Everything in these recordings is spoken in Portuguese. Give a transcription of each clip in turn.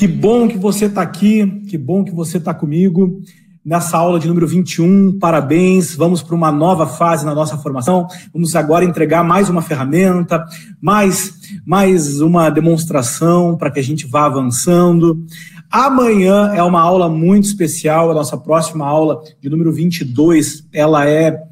Que bom que você está aqui, que bom que você está comigo nessa aula de número 21. Parabéns, vamos para uma nova fase na nossa formação. Vamos agora entregar mais uma ferramenta, mais, mais uma demonstração para que a gente vá avançando. Amanhã é uma aula muito especial, a nossa próxima aula de número 22, ela é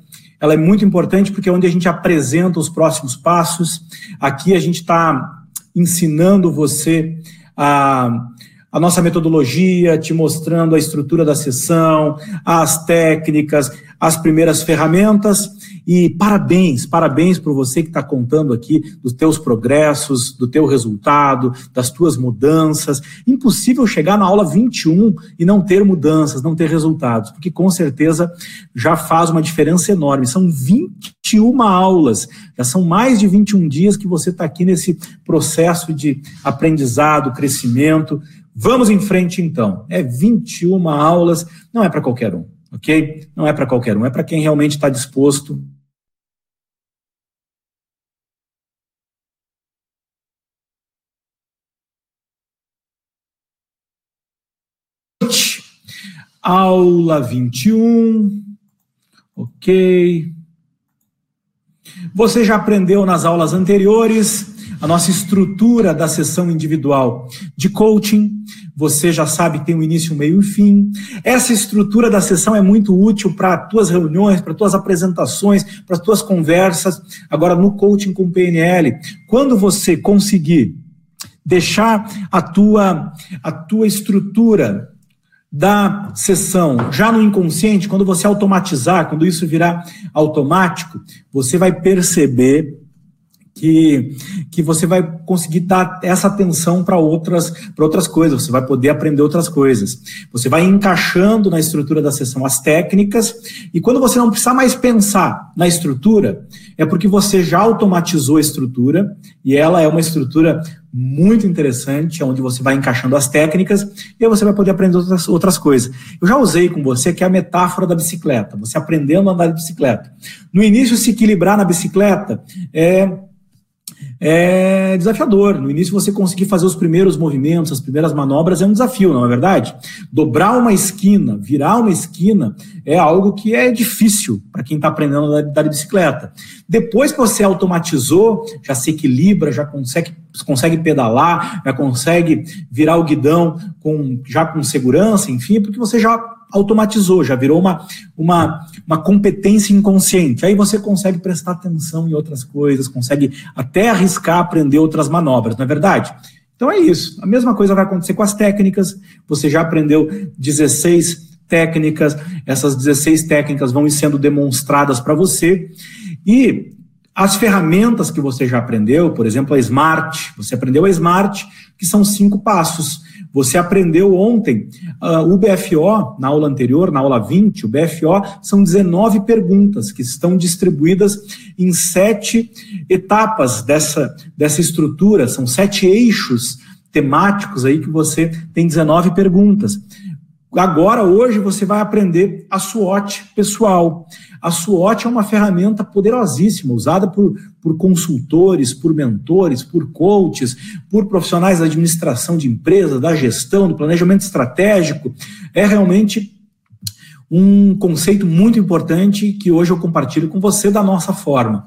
ela é muito importante porque é onde a gente apresenta os próximos passos. Aqui a gente está ensinando você a a nossa metodologia, te mostrando a estrutura da sessão, as técnicas, as primeiras ferramentas. E parabéns, parabéns por você que está contando aqui dos teus progressos, do teu resultado, das tuas mudanças. Impossível chegar na aula 21 e não ter mudanças, não ter resultados, porque com certeza já faz uma diferença enorme. São 21 aulas, já são mais de 21 dias que você está aqui nesse processo de aprendizado, crescimento. Vamos em frente então. É 21 aulas, não é para qualquer um, ok? Não é para qualquer um, é para quem realmente está disposto Aula 21, ok. Você já aprendeu nas aulas anteriores a nossa estrutura da sessão individual de coaching. Você já sabe que tem um início, um meio e fim. Essa estrutura da sessão é muito útil para tuas reuniões, para tuas apresentações, para tuas conversas. Agora, no coaching com PNL, quando você conseguir deixar a tua, a tua estrutura da sessão já no inconsciente, quando você automatizar, quando isso virar automático, você vai perceber que, que você vai conseguir dar essa atenção para outras, outras coisas, você vai poder aprender outras coisas. Você vai encaixando na estrutura da sessão as técnicas, e quando você não precisar mais pensar na estrutura, é porque você já automatizou a estrutura, e ela é uma estrutura muito interessante, onde você vai encaixando as técnicas e aí você vai poder aprender outras, outras coisas. Eu já usei com você que é a metáfora da bicicleta, você aprendendo a andar de bicicleta. No início, se equilibrar na bicicleta é é desafiador. No início, você conseguir fazer os primeiros movimentos, as primeiras manobras é um desafio, não é verdade? Dobrar uma esquina, virar uma esquina, é algo que é difícil para quem está aprendendo a andar de bicicleta. Depois que você automatizou, já se equilibra, já consegue, consegue pedalar, já consegue virar o guidão com, já com segurança, enfim, porque você já automatizou, já virou uma, uma, uma competência inconsciente. Aí você consegue prestar atenção em outras coisas, consegue até arriscar aprender outras manobras, não é verdade? Então é isso. A mesma coisa vai acontecer com as técnicas. Você já aprendeu 16 técnicas, essas 16 técnicas vão sendo demonstradas para você. E as ferramentas que você já aprendeu, por exemplo, a Smart, você aprendeu a Smart, que são cinco passos. Você aprendeu ontem uh, o BFO, na aula anterior, na aula 20, o BFO são 19 perguntas que estão distribuídas em sete etapas dessa, dessa estrutura, são sete eixos temáticos aí que você tem 19 perguntas. Agora, hoje, você vai aprender a SWOT pessoal. A SWOT é uma ferramenta poderosíssima, usada por, por consultores, por mentores, por coaches, por profissionais da administração de empresa, da gestão, do planejamento estratégico. É realmente um conceito muito importante que hoje eu compartilho com você da nossa forma.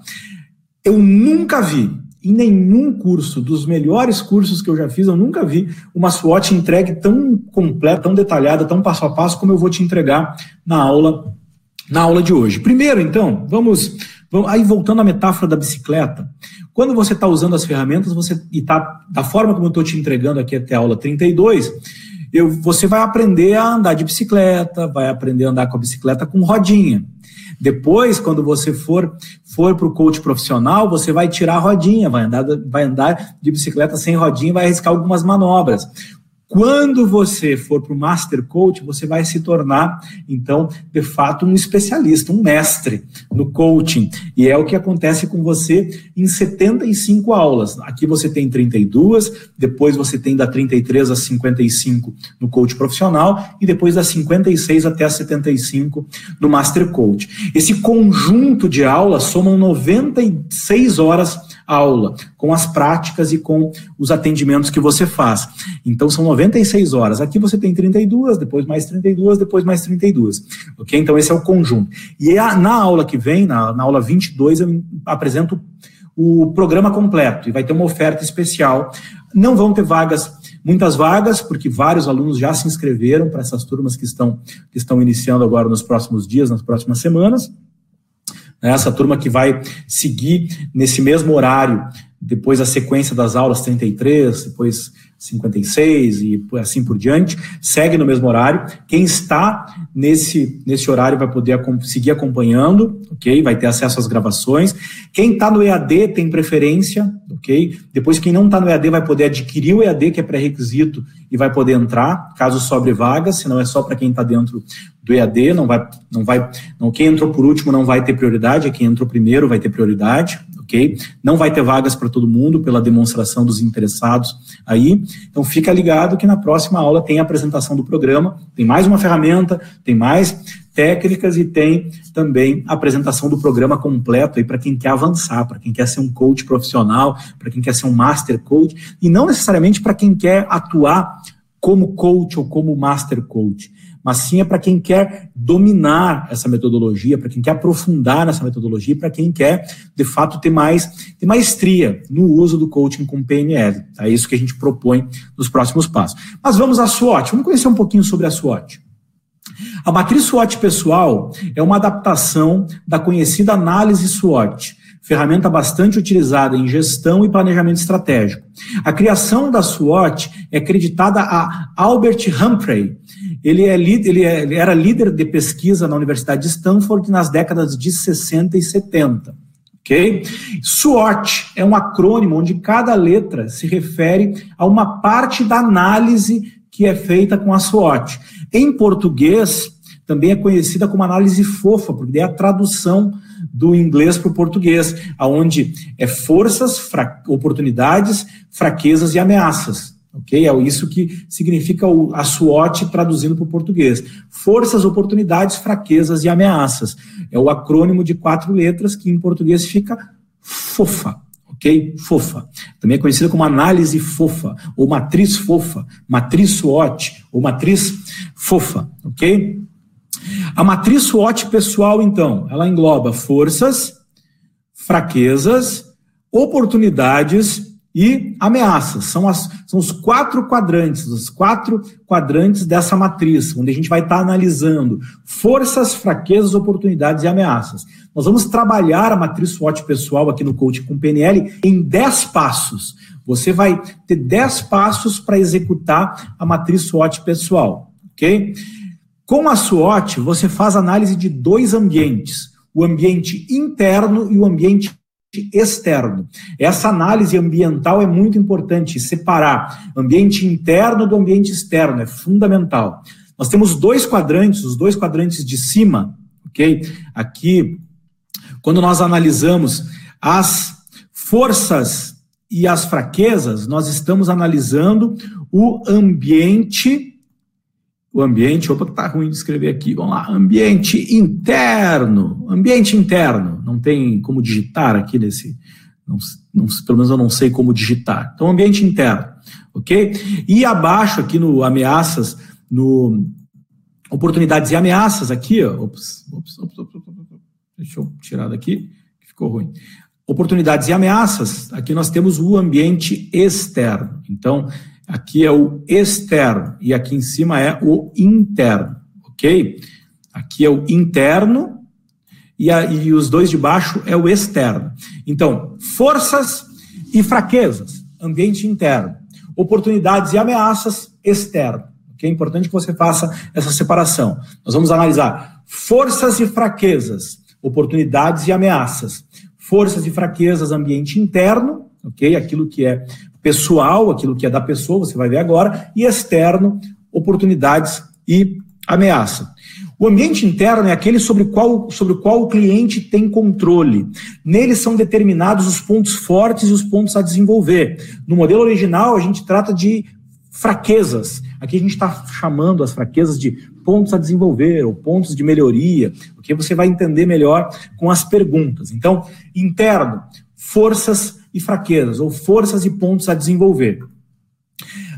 Eu nunca vi em nenhum curso, dos melhores cursos que eu já fiz, eu nunca vi uma SWOT entregue tão completa, tão detalhada, tão passo a passo como eu vou te entregar na aula na aula de hoje. Primeiro, então, vamos, vamos aí voltando à metáfora da bicicleta. Quando você está usando as ferramentas, você e tá da forma como eu estou te entregando aqui até a aula 32, eu, você vai aprender a andar de bicicleta, vai aprender a andar com a bicicleta com rodinha. Depois, quando você for for para o coach profissional, você vai tirar a rodinha, vai andar, vai andar de bicicleta sem rodinha vai arriscar algumas manobras. Quando você for para o Master Coach, você vai se tornar, então, de fato, um especialista, um mestre no coaching. E é o que acontece com você em 75 aulas. Aqui você tem 32, depois você tem da 33 a 55 no coach profissional e depois da 56 até a 75 no Master Coach. Esse conjunto de aulas somam 96 horas aula, com as práticas e com os atendimentos que você faz. Então são 96 horas. Aqui você tem 32, depois mais 32, depois mais 32. Ok? Então esse é o conjunto. E a, na aula que vem, na, na aula 22, eu apresento o programa completo e vai ter uma oferta especial. Não vão ter vagas muitas vagas, porque vários alunos já se inscreveram para essas turmas que estão, que estão iniciando agora nos próximos dias, nas próximas semanas. Essa turma que vai seguir nesse mesmo horário, depois a sequência das aulas 33, depois 56 e assim por diante, segue no mesmo horário. Quem está nesse, nesse horário vai poder seguir acompanhando, ok? Vai ter acesso às gravações. Quem está no EAD tem preferência, ok? Depois, quem não está no EAD vai poder adquirir o EAD, que é pré-requisito, e vai poder entrar, caso sobre vagas, senão é só para quem está dentro do EAD, não vai, não vai, não, quem entrou por último não vai ter prioridade, quem entrou primeiro vai ter prioridade, ok? Não vai ter vagas para todo mundo pela demonstração dos interessados aí. Então fica ligado que na próxima aula tem a apresentação do programa, tem mais uma ferramenta, tem mais técnicas e tem também a apresentação do programa completo aí para quem quer avançar, para quem quer ser um coach profissional, para quem quer ser um master coach e não necessariamente para quem quer atuar como coach ou como master coach mas sim é para quem quer dominar essa metodologia, para quem quer aprofundar nessa metodologia, para quem quer, de fato, ter mais ter maestria no uso do coaching com PNL. É isso que a gente propõe nos próximos passos. Mas vamos à SWOT. Vamos conhecer um pouquinho sobre a SWOT. A matriz SWOT pessoal é uma adaptação da conhecida análise SWOT, ferramenta bastante utilizada em gestão e planejamento estratégico. A criação da SWOT é acreditada a Albert Humphrey, ele, é, ele, é, ele era líder de pesquisa na Universidade de Stanford nas décadas de 60 e 70. Ok? SWOT é um acrônimo onde cada letra se refere a uma parte da análise que é feita com a SWOT. Em português, também é conhecida como análise fofa, porque é a tradução do inglês para o português, aonde é forças, fra oportunidades, fraquezas e ameaças. Ok? É isso que significa o, a SWOT traduzindo para o português. Forças, oportunidades, fraquezas e ameaças. É o acrônimo de quatro letras que em português fica FOFA. Ok? FOFA. Também é conhecida como análise fofa, ou matriz fofa, matriz SWOT, ou matriz fofa. Ok? A matriz SWOT pessoal, então, ela engloba forças, fraquezas, oportunidades e ameaças. São, as, são os quatro quadrantes, os quatro quadrantes dessa matriz, onde a gente vai estar tá analisando forças, fraquezas, oportunidades e ameaças. Nós vamos trabalhar a matriz SWOT pessoal aqui no Coaching com PNL em 10 passos. Você vai ter 10 passos para executar a matriz SWOT pessoal, ok? Com a SWOT, você faz análise de dois ambientes, o ambiente interno e o ambiente externo. Essa análise ambiental é muito importante, separar ambiente interno do ambiente externo, é fundamental. Nós temos dois quadrantes, os dois quadrantes de cima, ok? Aqui, quando nós analisamos as forças e as fraquezas, nós estamos analisando o ambiente o ambiente, opa, tá ruim de escrever aqui, vamos lá, ambiente interno, ambiente interno, não tem como digitar aqui nesse, não, não, pelo menos eu não sei como digitar, então ambiente interno, ok? E abaixo aqui no ameaças, no oportunidades e ameaças aqui, ó, ops, ops, ops, ops deixa eu tirar daqui, que ficou ruim. Oportunidades e ameaças, aqui nós temos o ambiente externo, então Aqui é o externo e aqui em cima é o interno, ok? Aqui é o interno e, a, e os dois de baixo é o externo. Então, forças e fraquezas, ambiente interno. Oportunidades e ameaças, externo. Okay? É importante que você faça essa separação. Nós vamos analisar forças e fraquezas, oportunidades e ameaças. Forças e fraquezas, ambiente interno, ok? Aquilo que é pessoal, aquilo que é da pessoa, você vai ver agora, e externo, oportunidades e ameaça. O ambiente interno é aquele sobre, qual, sobre o qual o cliente tem controle. Nele são determinados os pontos fortes e os pontos a desenvolver. No modelo original, a gente trata de fraquezas. Aqui a gente está chamando as fraquezas de pontos a desenvolver ou pontos de melhoria, porque você vai entender melhor com as perguntas. Então, interno, forças e fraquezas, ou forças e pontos a desenvolver.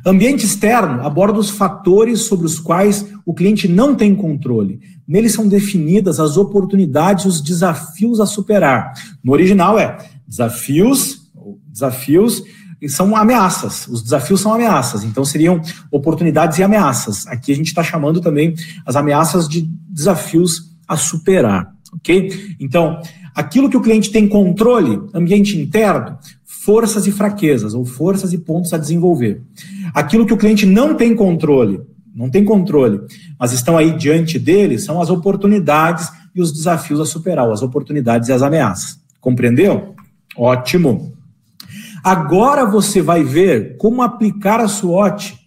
Ambiente externo aborda os fatores sobre os quais o cliente não tem controle. Neles são definidas as oportunidades e os desafios a superar. No original é desafios, desafios são ameaças. Os desafios são ameaças, então seriam oportunidades e ameaças. Aqui a gente está chamando também as ameaças de desafios a superar, ok? Então, aquilo que o cliente tem controle, ambiente interno, forças e fraquezas, ou forças e pontos a desenvolver. Aquilo que o cliente não tem controle, não tem controle, mas estão aí diante dele, são as oportunidades e os desafios a superar, as oportunidades e as ameaças. Compreendeu? Ótimo. Agora você vai ver como aplicar a SWOT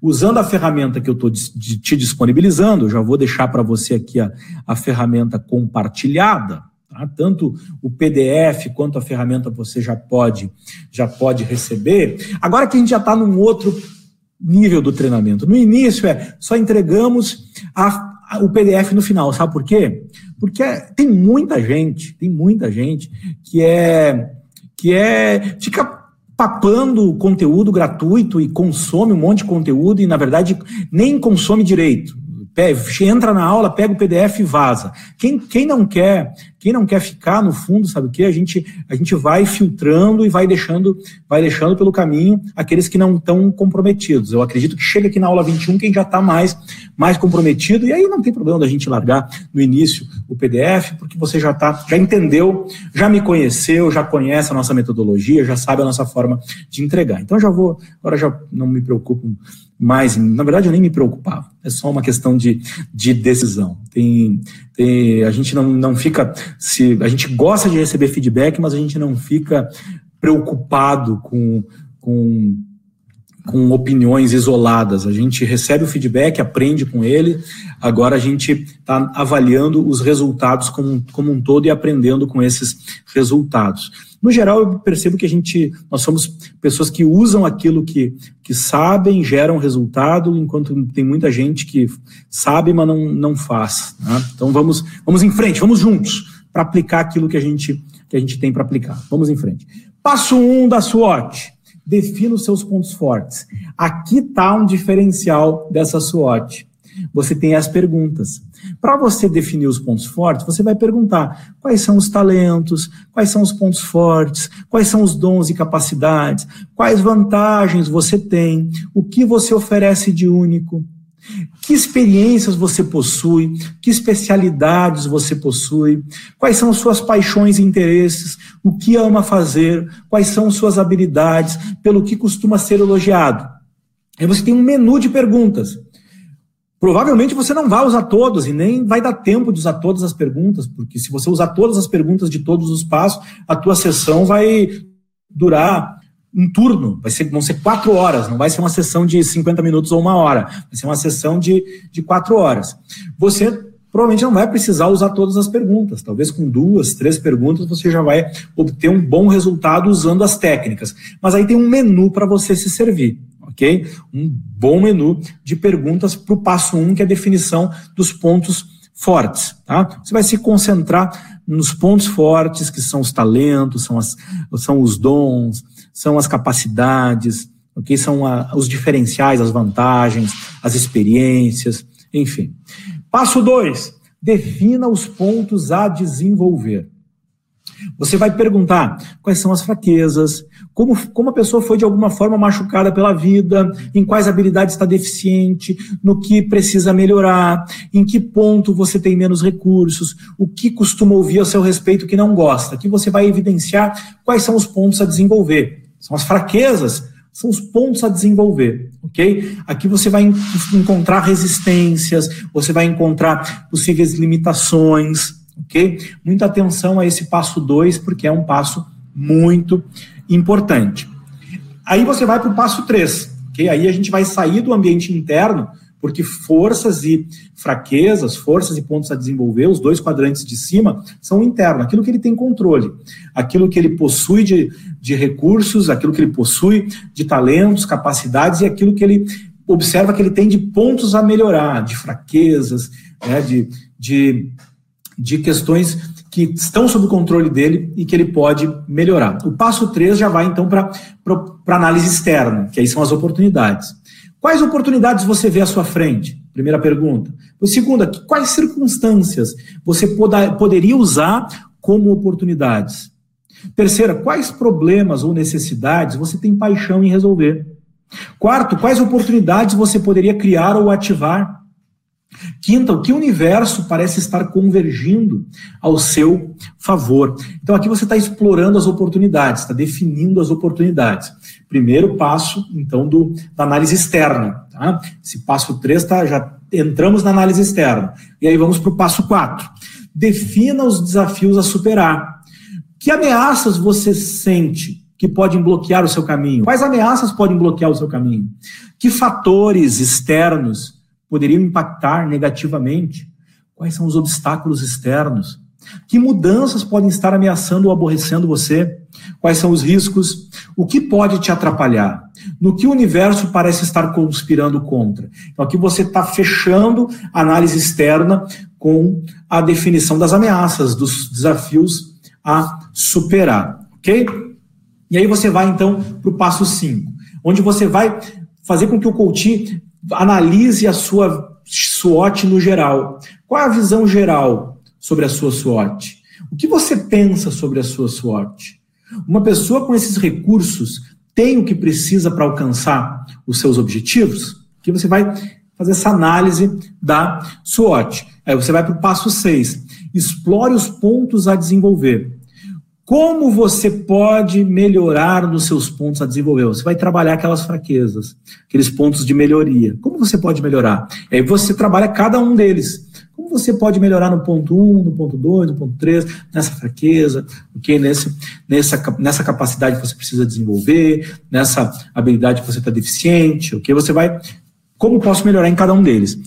usando a ferramenta que eu estou te disponibilizando. Já vou deixar para você aqui a, a ferramenta compartilhada. Tá? Tanto o PDF quanto a ferramenta você já pode, já pode receber. Agora que a gente já está num outro nível do treinamento. No início é só entregamos a, a, o PDF no final, sabe por quê? Porque é, tem muita gente, tem muita gente que é que é fica papando conteúdo gratuito e consome um monte de conteúdo e na verdade nem consome direito entra na aula, pega o PDF e vaza. Quem, quem não quer, quem não quer ficar no fundo, sabe o que? A gente, a gente vai filtrando e vai deixando, vai deixando pelo caminho aqueles que não estão comprometidos. Eu acredito que chega aqui na aula 21 quem já está mais, mais comprometido, e aí não tem problema da gente largar no início o PDF, porque você já tá, já entendeu, já me conheceu, já conhece a nossa metodologia, já sabe a nossa forma de entregar. Então já vou, agora já não me preocupo mais. Na verdade, eu nem me preocupava. É só uma questão de, de decisão. Tem, tem, a gente não, não fica. Se A gente gosta de receber feedback, mas a gente não fica preocupado com, com com opiniões isoladas. A gente recebe o feedback, aprende com ele, agora a gente está avaliando os resultados como, como um todo e aprendendo com esses resultados. No geral, eu percebo que a gente, nós somos pessoas que usam aquilo que, que sabem, geram resultado, enquanto tem muita gente que sabe, mas não, não faz. Né? Então vamos, vamos em frente, vamos juntos para aplicar aquilo que a gente, que a gente tem para aplicar. Vamos em frente. Passo 1 um da SWOT defina os seus pontos fortes. Aqui está um diferencial dessa SWOT. Você tem as perguntas. Para você definir os pontos fortes, você vai perguntar quais são os talentos, quais são os pontos fortes, quais são os dons e capacidades, quais vantagens você tem, o que você oferece de único, que experiências você possui? Que especialidades você possui? Quais são suas paixões e interesses? O que ama fazer? Quais são suas habilidades? Pelo que costuma ser elogiado? Aí você tem um menu de perguntas. Provavelmente você não vai usar todas e nem vai dar tempo de usar todas as perguntas, porque se você usar todas as perguntas de todos os passos, a tua sessão vai durar um turno, vai ser, vão ser quatro horas, não vai ser uma sessão de 50 minutos ou uma hora, vai ser uma sessão de, de quatro horas. Você provavelmente não vai precisar usar todas as perguntas, talvez com duas, três perguntas você já vai obter um bom resultado usando as técnicas. Mas aí tem um menu para você se servir, ok? Um bom menu de perguntas para o passo um, que é a definição dos pontos fortes, tá? Você vai se concentrar nos pontos fortes, que são os talentos, são, as, são os dons, são as capacidades, okay? são a, os diferenciais, as vantagens, as experiências, enfim. Passo 2. Defina os pontos a desenvolver. Você vai perguntar quais são as fraquezas, como, como a pessoa foi de alguma forma machucada pela vida, em quais habilidades está deficiente, no que precisa melhorar, em que ponto você tem menos recursos, o que costuma ouvir a seu respeito que não gosta. Aqui você vai evidenciar quais são os pontos a desenvolver. São as fraquezas, são os pontos a desenvolver, ok? Aqui você vai encontrar resistências, você vai encontrar possíveis limitações, ok? Muita atenção a esse passo 2, porque é um passo muito importante. Aí você vai para o passo 3, ok? Aí a gente vai sair do ambiente interno porque forças e fraquezas, forças e pontos a desenvolver, os dois quadrantes de cima, são internos, aquilo que ele tem controle, aquilo que ele possui de, de recursos, aquilo que ele possui de talentos, capacidades e aquilo que ele observa que ele tem de pontos a melhorar, de fraquezas, né, de, de, de questões que estão sob o controle dele e que ele pode melhorar. O passo 3 já vai então para análise externa, que aí são as oportunidades. Quais oportunidades você vê à sua frente? Primeira pergunta. Segunda, quais circunstâncias você poderia usar como oportunidades? Terceira, quais problemas ou necessidades você tem paixão em resolver? Quarto, quais oportunidades você poderia criar ou ativar? Quinta, o que o universo parece estar convergindo ao seu favor. Então, aqui você está explorando as oportunidades, está definindo as oportunidades. Primeiro passo, então, do, da análise externa. Tá? Esse passo 3, tá, já entramos na análise externa. E aí vamos para o passo 4. Defina os desafios a superar. Que ameaças você sente que podem bloquear o seu caminho? Quais ameaças podem bloquear o seu caminho? Que fatores externos poderiam impactar negativamente? Quais são os obstáculos externos? Que mudanças podem estar ameaçando ou aborrecendo você? Quais são os riscos? O que pode te atrapalhar? No que o universo parece estar conspirando contra? Então, aqui você está fechando a análise externa com a definição das ameaças, dos desafios a superar, ok? E aí você vai, então, para o passo 5, onde você vai fazer com que o coach analise a sua SWOT no geral. Qual é a visão geral sobre a sua SWOT? O que você pensa sobre a sua SWOT? Uma pessoa com esses recursos tem o que precisa para alcançar os seus objetivos? Que você vai fazer essa análise da SWOT. Aí você vai para o passo 6. Explore os pontos a desenvolver. Como você pode melhorar nos seus pontos a desenvolver? Você vai trabalhar aquelas fraquezas, aqueles pontos de melhoria. Como você pode melhorar? E aí você trabalha cada um deles. Como você pode melhorar no ponto 1, um, no ponto 2, no ponto 3, nessa fraqueza, okay? Nesse, nessa, nessa capacidade que você precisa desenvolver, nessa habilidade que você está deficiente, ok? Você vai. Como posso melhorar em cada um deles?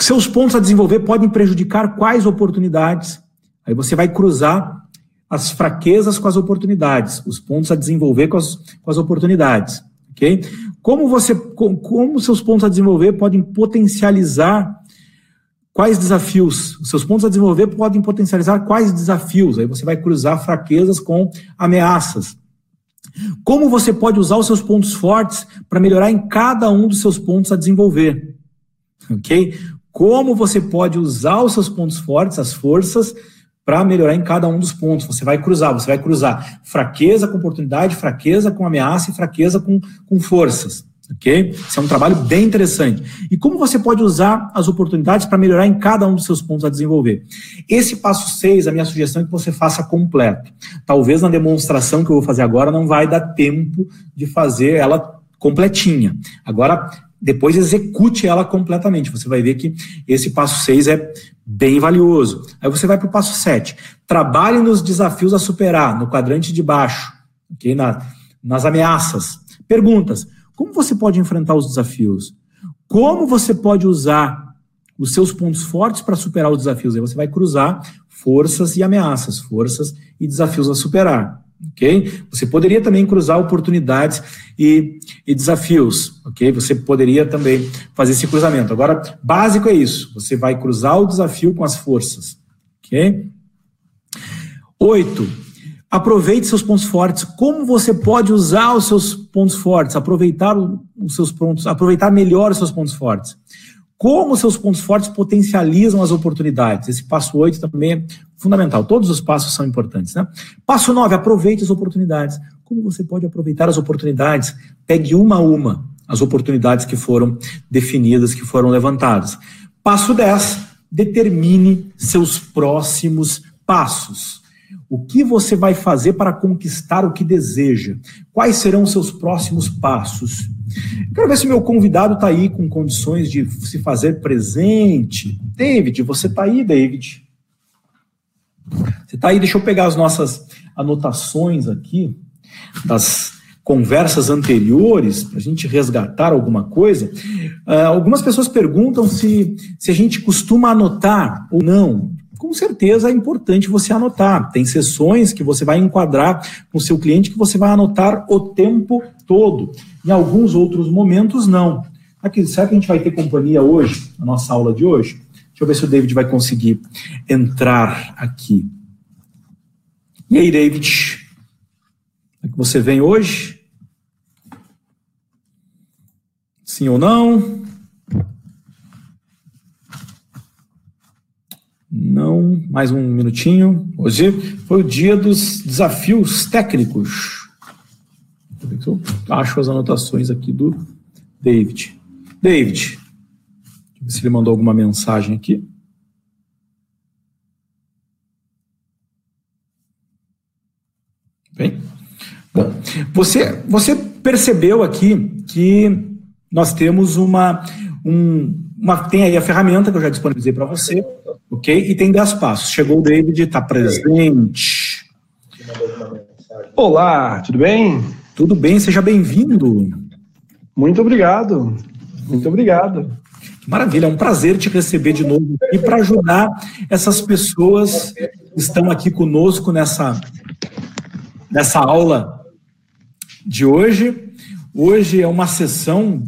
Seus pontos a desenvolver podem prejudicar quais oportunidades? Aí você vai cruzar as fraquezas com as oportunidades, os pontos a desenvolver com as, com as oportunidades, ok? Como você, como, como seus pontos a desenvolver podem potencializar quais desafios, os seus pontos a desenvolver podem potencializar quais desafios, aí você vai cruzar fraquezas com ameaças. Como você pode usar os seus pontos fortes para melhorar em cada um dos seus pontos a desenvolver, ok? Como você pode usar os seus pontos fortes, as forças, para melhorar em cada um dos pontos. Você vai cruzar, você vai cruzar fraqueza com oportunidade, fraqueza com ameaça e fraqueza com, com forças. Ok? Isso é um trabalho bem interessante. E como você pode usar as oportunidades para melhorar em cada um dos seus pontos a desenvolver? Esse passo 6, a minha sugestão é que você faça completo. Talvez na demonstração que eu vou fazer agora não vai dar tempo de fazer ela completinha. Agora, depois execute ela completamente. Você vai ver que esse passo 6 é bem valioso. Aí você vai para o passo 7. Trabalhe nos desafios a superar, no quadrante de baixo, okay? Na, nas ameaças. Perguntas: como você pode enfrentar os desafios? Como você pode usar os seus pontos fortes para superar os desafios? Aí você vai cruzar forças e ameaças, forças e desafios a superar ok? Você poderia também cruzar oportunidades e, e, desafios, ok? Você poderia também fazer esse cruzamento. Agora, básico é isso, você vai cruzar o desafio com as forças, ok? Oito, aproveite seus pontos fortes. Como você pode usar os seus pontos fortes, aproveitar os seus pontos, aproveitar melhor os seus pontos fortes? Como seus pontos fortes potencializam as oportunidades? Esse passo 8 também é fundamental. Todos os passos são importantes. Né? Passo 9, aproveite as oportunidades. Como você pode aproveitar as oportunidades? Pegue uma a uma as oportunidades que foram definidas, que foram levantadas. Passo 10, determine seus próximos passos. O que você vai fazer para conquistar o que deseja? Quais serão os seus próximos passos? Quero ver se meu convidado está aí com condições de se fazer presente. David, você está aí, David? Você está aí? Deixa eu pegar as nossas anotações aqui das conversas anteriores para a gente resgatar alguma coisa. Uh, algumas pessoas perguntam se, se a gente costuma anotar ou não com certeza é importante você anotar. Tem sessões que você vai enquadrar com o seu cliente que você vai anotar o tempo todo. Em alguns outros momentos, não. Aqui, será que a gente vai ter companhia hoje, na nossa aula de hoje? Eu ver se o David vai conseguir entrar aqui. E aí, David? É que você vem hoje? Sim ou não? Não, mais um minutinho. Hoje foi o dia dos desafios técnicos. Eu acho as anotações aqui do David. David, se ele mandou alguma mensagem aqui. Bem, bom, você, você percebeu aqui que nós temos uma, um, uma, tem aí a ferramenta que eu já disponibilizei para você, ok? E tem 10 passos. Chegou o David, está presente. Olá, tudo bem? Tudo bem, seja bem-vindo. Muito obrigado, muito obrigado. Maravilha, é um prazer te receber de novo aqui para ajudar essas pessoas que estão aqui conosco nessa, nessa aula de hoje. Hoje é uma sessão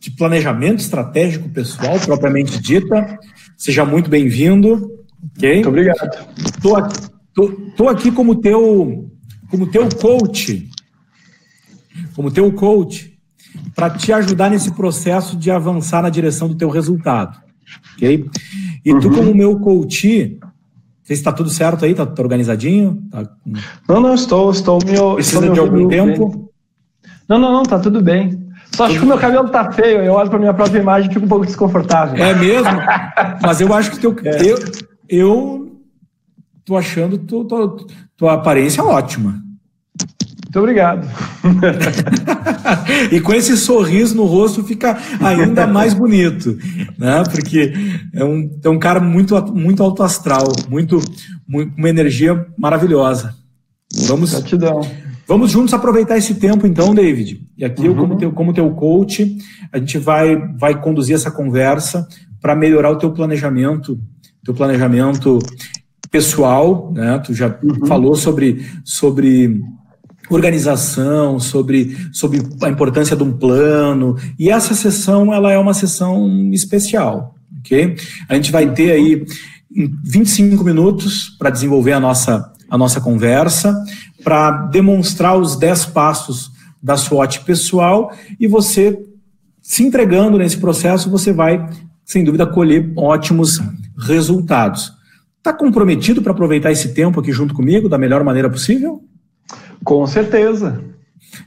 de planejamento estratégico pessoal, propriamente dita. Seja muito bem-vindo. Okay? Muito obrigado. Estou aqui, tô, tô aqui como teu, como teu coach, como teu coach, para te ajudar nesse processo de avançar na direção do teu resultado. Ok? E uhum. tu, como meu coach, se está tudo certo aí? Está tá organizadinho? Tá... Não, não, estou, estou me. Precisa estou de algum tempo? Bem. Não, não, não, tá tudo bem. Só acho que o meu cabelo tá feio, eu olho pra minha própria imagem e fico um pouco desconfortável. É mesmo? Mas eu acho que teu, é. eu, eu tô achando tu, tu, tua aparência ótima. Muito obrigado. e com esse sorriso no rosto fica ainda mais bonito, né? Porque é um, é um cara muito, muito alto astral, muito, muito uma energia maravilhosa. Vamos. Gratidão. Vamos juntos aproveitar esse tempo, então, David. E aqui, uhum. eu, como teu, como teu coach, a gente vai, vai conduzir essa conversa para melhorar o teu planejamento, teu planejamento pessoal, né? Tu já uhum. falou sobre, sobre organização, sobre, sobre a importância de um plano. E essa sessão, ela é uma sessão especial, ok? A gente vai ter aí 25 minutos para desenvolver a nossa, a nossa conversa para demonstrar os 10 passos da SWOT pessoal e você, se entregando nesse processo, você vai, sem dúvida, colher ótimos resultados. Está comprometido para aproveitar esse tempo aqui junto comigo da melhor maneira possível? Com certeza.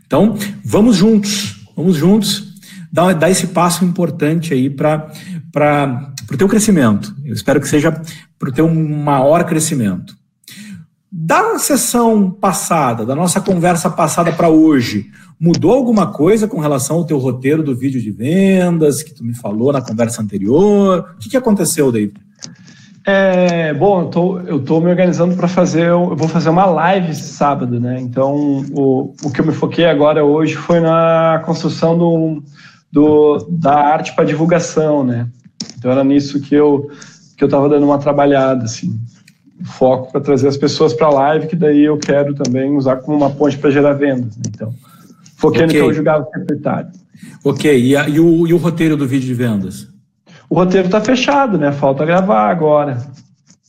Então, vamos juntos, vamos juntos dar, dar esse passo importante aí para o teu crescimento. Eu espero que seja para o teu maior crescimento. Da sessão passada, da nossa conversa passada para hoje, mudou alguma coisa com relação ao teu roteiro do vídeo de vendas que tu me falou na conversa anterior? O que, que aconteceu, David? É, bom, eu tô, eu tô me organizando para fazer, eu vou fazer uma live esse sábado, né? Então, o, o que eu me foquei agora hoje foi na construção do, do da arte para divulgação, né? Então, era nisso que eu que eu estava dando uma trabalhada, assim foco para trazer as pessoas para a live, que daí eu quero também usar como uma ponte para gerar vendas. Né? Então, foquei okay. no que eu julgava secretário. Ok, e, a, e, o, e o roteiro do vídeo de vendas? O roteiro está fechado, né? Falta gravar agora.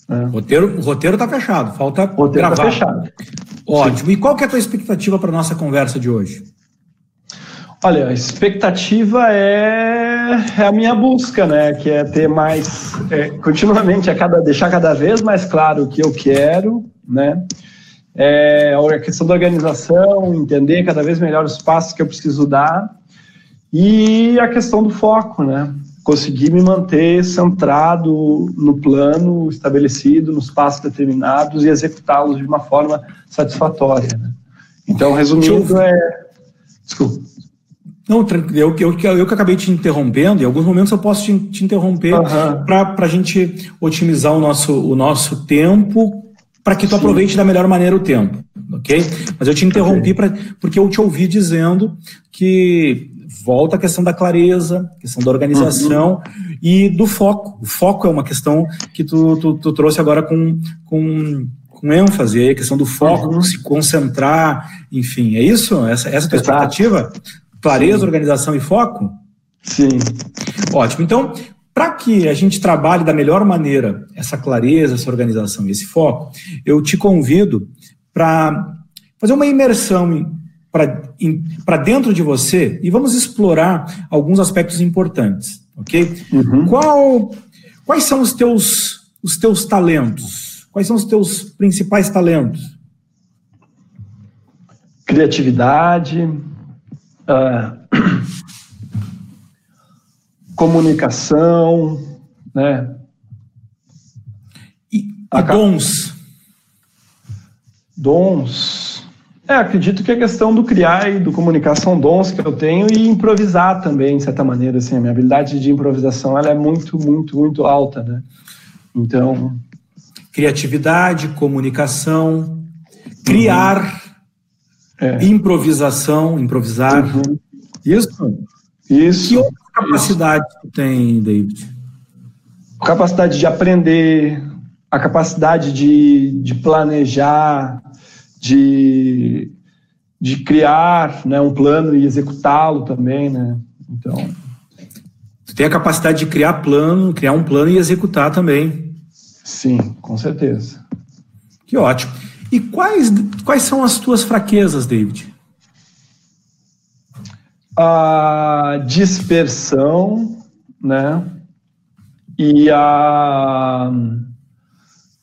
Né? Roteiro, o roteiro está fechado, falta o roteiro tá gravar. Está fechado. Ótimo. Sim. E qual que é a tua expectativa para nossa conversa de hoje? Olha, a expectativa é, é, a minha busca, né? Que é ter mais, é, continuamente, a cada, deixar cada vez mais claro o que eu quero, né? É, a questão da organização, entender cada vez melhor os passos que eu preciso dar e a questão do foco, né? Conseguir me manter centrado no plano estabelecido, nos passos determinados e executá-los de uma forma satisfatória. Né? Então, resumindo, é. Desculpa. Não, eu, eu, eu que acabei te interrompendo, em alguns momentos eu posso te, te interromper uhum. para a gente otimizar o nosso, o nosso tempo para que tu Sim. aproveite da melhor maneira o tempo, ok? Mas eu te interrompi okay. pra, porque eu te ouvi dizendo que volta a questão da clareza, questão da organização uhum. e do foco. O foco é uma questão que tu, tu, tu trouxe agora com, com, com ênfase, a questão do foco, uhum. se concentrar, enfim, é isso? Essa, essa é a tua expectativa? Clareza, Sim. organização e foco? Sim. Ótimo. Então, Para que a gente trabalhe da melhor maneira essa clareza, essa organização e esse foco, eu te convido para fazer uma imersão para dentro de você e vamos explorar alguns aspectos importantes, ok? Uhum. Qual, quais são os teus, os teus talentos? Quais são os teus principais talentos? Criatividade, uh, comunicação, né? E, e dons? Dons. É, acredito que a questão do criar e do comunicação dons que eu tenho e improvisar também, de certa maneira, assim, a minha habilidade de improvisação ela é muito, muito, muito alta, né? Então... Criatividade, comunicação, criar, uhum. é. improvisação, improvisar. Uhum. Isso? Isso. Que outra capacidade isso. tu tem, David? Capacidade de aprender, a capacidade de, de planejar, de, de criar né, um plano e executá-lo também, né? Então. Você tem a capacidade de criar plano, criar um plano e executar também. Sim, com certeza. Que ótimo. E quais, quais são as tuas fraquezas, David? A dispersão, né? E a,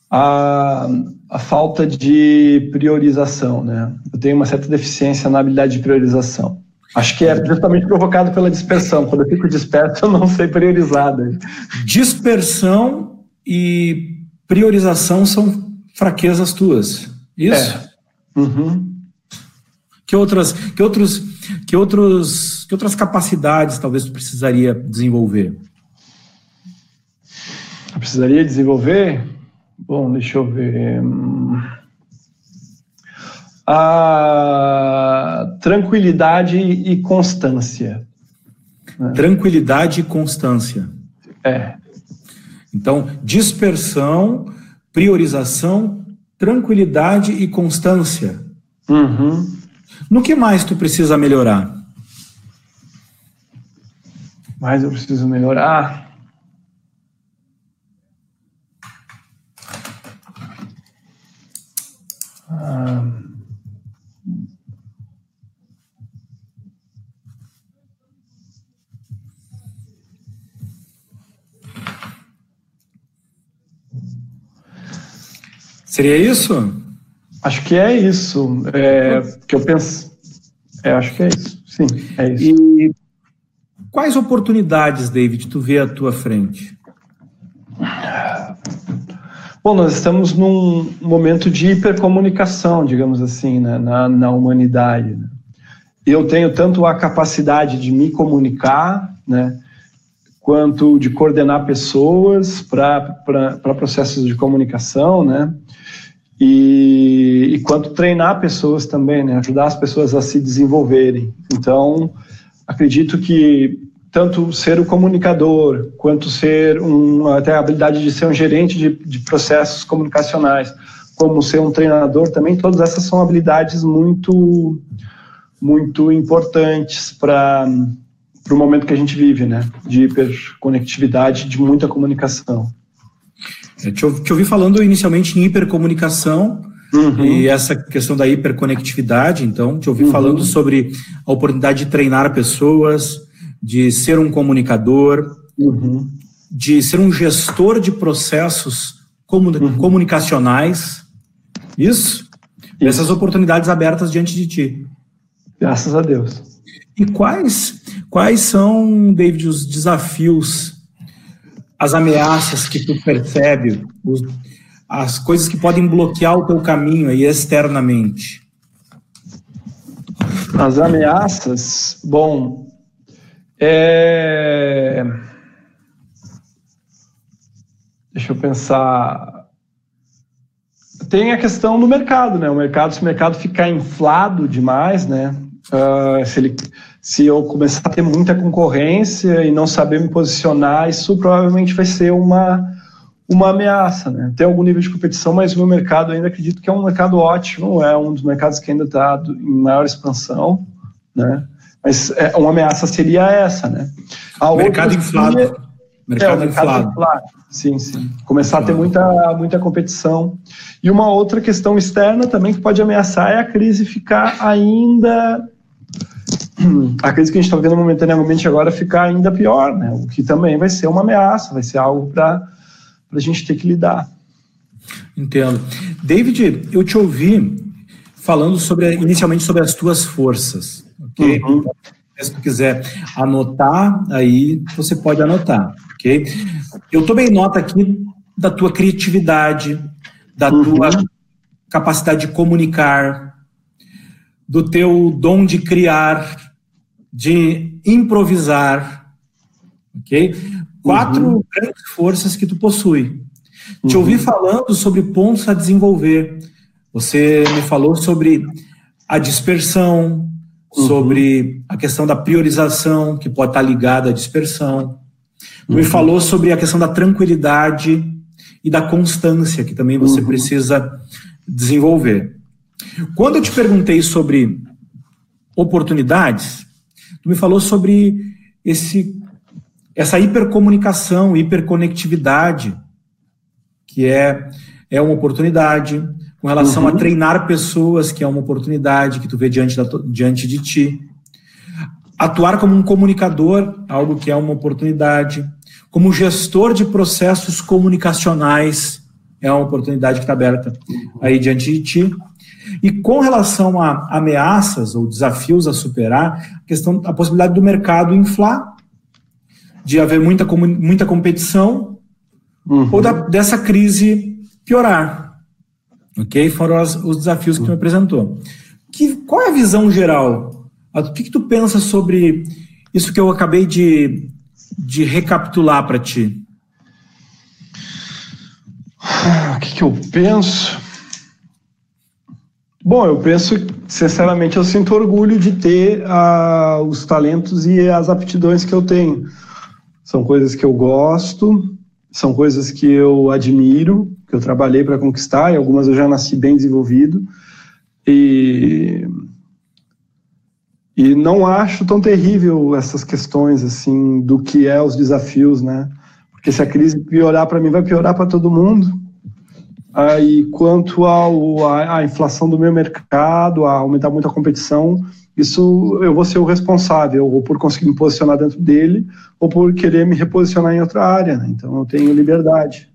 a a falta de priorização, né? Eu tenho uma certa deficiência na habilidade de priorização. Acho que é justamente provocado pela dispersão. Quando eu fico disperso, eu não sei priorizar. Né? Dispersão e priorização são fraquezas tuas. Isso? É. Uhum. Que outras, que outros, que outros, que outras capacidades talvez tu precisaria desenvolver? Eu precisaria desenvolver Bom, deixa eu ver. A tranquilidade e constância. Né? Tranquilidade e constância. É. Então, dispersão, priorização, tranquilidade e constância. Uhum. No que mais tu precisa melhorar? Mais eu preciso melhorar. Seria isso? Acho que é isso. É, que eu penso. É, acho que é isso. Sim, é isso. E quais oportunidades, David, tu vê à tua frente? Bom, nós estamos num momento de hipercomunicação, digamos assim, né, na, na humanidade. Né? Eu tenho tanto a capacidade de me comunicar, né, quanto de coordenar pessoas para processos de comunicação, né? e, e quanto treinar pessoas também, né? ajudar as pessoas a se desenvolverem. Então, acredito que tanto ser o comunicador, quanto ser um, até a habilidade de ser um gerente de, de processos comunicacionais, como ser um treinador também, todas essas são habilidades muito, muito importantes para o momento que a gente vive, né? De hiperconectividade, de muita comunicação. Eu te, te ouvi falando inicialmente em hipercomunicação uhum. e essa questão da hiperconectividade, então, te ouvi uhum. falando sobre a oportunidade de treinar pessoas, de ser um comunicador, uhum. de ser um gestor de processos comuni uhum. comunicacionais. Isso? Isso? Essas oportunidades abertas diante de ti. Graças a Deus. E quais, quais são, David, os desafios as ameaças que tu percebe, os, as coisas que podem bloquear o teu caminho aí externamente? As ameaças, bom, é... deixa eu pensar. Tem a questão do mercado, né? O mercado, se o mercado ficar inflado demais, né? Uh, se ele se eu começar a ter muita concorrência e não saber me posicionar, isso provavelmente vai ser uma, uma ameaça. Né? Tem algum nível de competição, mas o meu mercado ainda acredito que é um mercado ótimo, é um dos mercados que ainda está em maior expansão, né? Mas é, uma ameaça seria essa. Né? A mercado inflado. Mercado, é, mercado inflado. Sim, sim. Começar a ter muita, muita competição. E uma outra questão externa também que pode ameaçar é a crise ficar ainda. A crise que a gente está vendo momentaneamente agora ficar ainda pior, né? O que também vai ser uma ameaça, vai ser algo para a gente ter que lidar. Entendo. David, eu te ouvi falando sobre inicialmente sobre as tuas forças, ok? Uhum. Se tu quiser anotar, aí você pode anotar, ok? Eu tomei nota aqui da tua criatividade, da uhum. tua capacidade de comunicar, do teu dom de criar, de improvisar, ok? Quatro uhum. grandes forças que tu possui. Uhum. Te ouvi falando sobre pontos a desenvolver. Você me falou sobre a dispersão, uhum. sobre a questão da priorização, que pode estar ligada à dispersão. Uhum. Me falou sobre a questão da tranquilidade e da constância, que também você uhum. precisa desenvolver. Quando eu te perguntei sobre oportunidades, tu me falou sobre esse, essa hipercomunicação, hiperconectividade, que é, é uma oportunidade com relação uhum. a treinar pessoas, que é uma oportunidade que tu vê diante, da, diante de ti. Atuar como um comunicador, algo que é uma oportunidade. Como gestor de processos comunicacionais, é uma oportunidade que está aberta aí diante de ti. E com relação a ameaças ou desafios a superar, a questão, a possibilidade do mercado inflar, de haver muita, muita competição, uhum. ou da, dessa crise piorar. Ok? Foram as, os desafios que tu me apresentou. Que, qual é a visão geral? O que, que tu pensa sobre isso que eu acabei de, de recapitular para ti? Ah, o que, que eu penso? Bom, eu penso, sinceramente, eu sinto orgulho de ter uh, os talentos e as aptidões que eu tenho. São coisas que eu gosto, são coisas que eu admiro, eu trabalhei para conquistar, e algumas eu já nasci bem desenvolvido. E, e não acho tão terrível essas questões assim do que é os desafios, né? Porque se a crise piorar para mim, vai piorar para todo mundo. Aí, quanto ao, a, a inflação do meu mercado, a aumentar muito a competição, isso eu vou ser o responsável, ou por conseguir me posicionar dentro dele, ou por querer me reposicionar em outra área. Né? Então eu tenho liberdade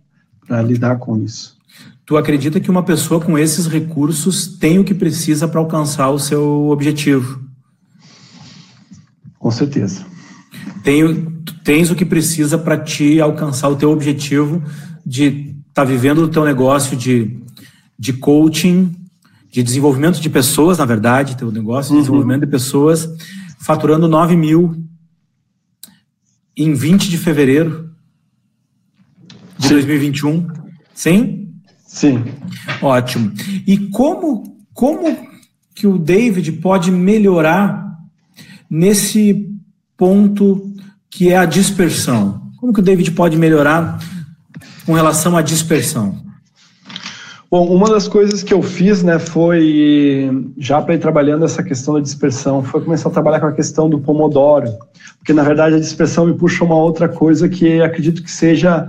para lidar com isso. Tu acredita que uma pessoa com esses recursos tem o que precisa para alcançar o seu objetivo? Com certeza. Tem, tens o que precisa para te alcançar o teu objetivo de estar tá vivendo o teu negócio de, de coaching, de desenvolvimento de pessoas, na verdade, teu negócio de uhum. desenvolvimento de pessoas, faturando 9 mil em 20 de fevereiro de Sim. 2021. Sim? Sim. Ótimo. E como, como que o David pode melhorar nesse ponto que é a dispersão? Como que o David pode melhorar com relação à dispersão? Bom, uma das coisas que eu fiz, né, foi já para ir trabalhando essa questão da dispersão, foi começar a trabalhar com a questão do pomodoro, porque na verdade a dispersão me puxa uma outra coisa que acredito que seja